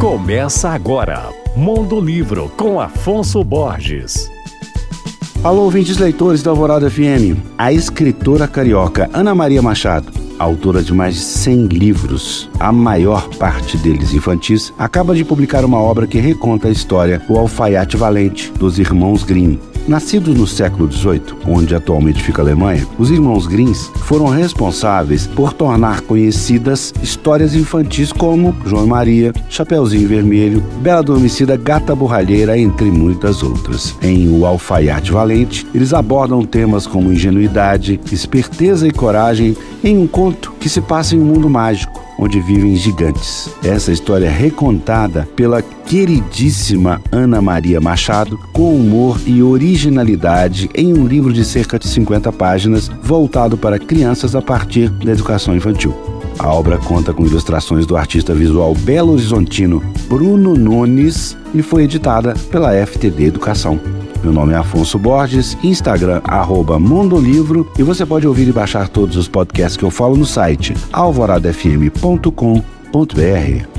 Começa agora, Mundo Livro com Afonso Borges. Alô, ouvintes leitores da Alvorada FM. A escritora carioca Ana Maria Machado, autora de mais de 100 livros, a maior parte deles infantis, acaba de publicar uma obra que reconta a história O Alfaiate Valente dos Irmãos Grimm, Nascidos no século XVIII, onde atualmente fica a Alemanha, os irmãos Grimms foram responsáveis por tornar conhecidas histórias infantis como João e Maria, Chapeuzinho Vermelho, Bela Adormecida, Gata Borralheira, entre muitas outras. Em O Alfaiate Valente, eles abordam temas como ingenuidade, esperteza e coragem em um conto que se passa em um mundo mágico onde vivem gigantes. Essa história é recontada pela queridíssima Ana Maria Machado, com humor e originalidade em um livro de cerca de 50 páginas, voltado para crianças a partir da educação infantil. A obra conta com ilustrações do artista visual belo horizontino Bruno Nunes e foi editada pela FTD Educação. Meu nome é Afonso Borges, Instagram arroba Mondolivro e você pode ouvir e baixar todos os podcasts que eu falo no site alvoradafm.com.br.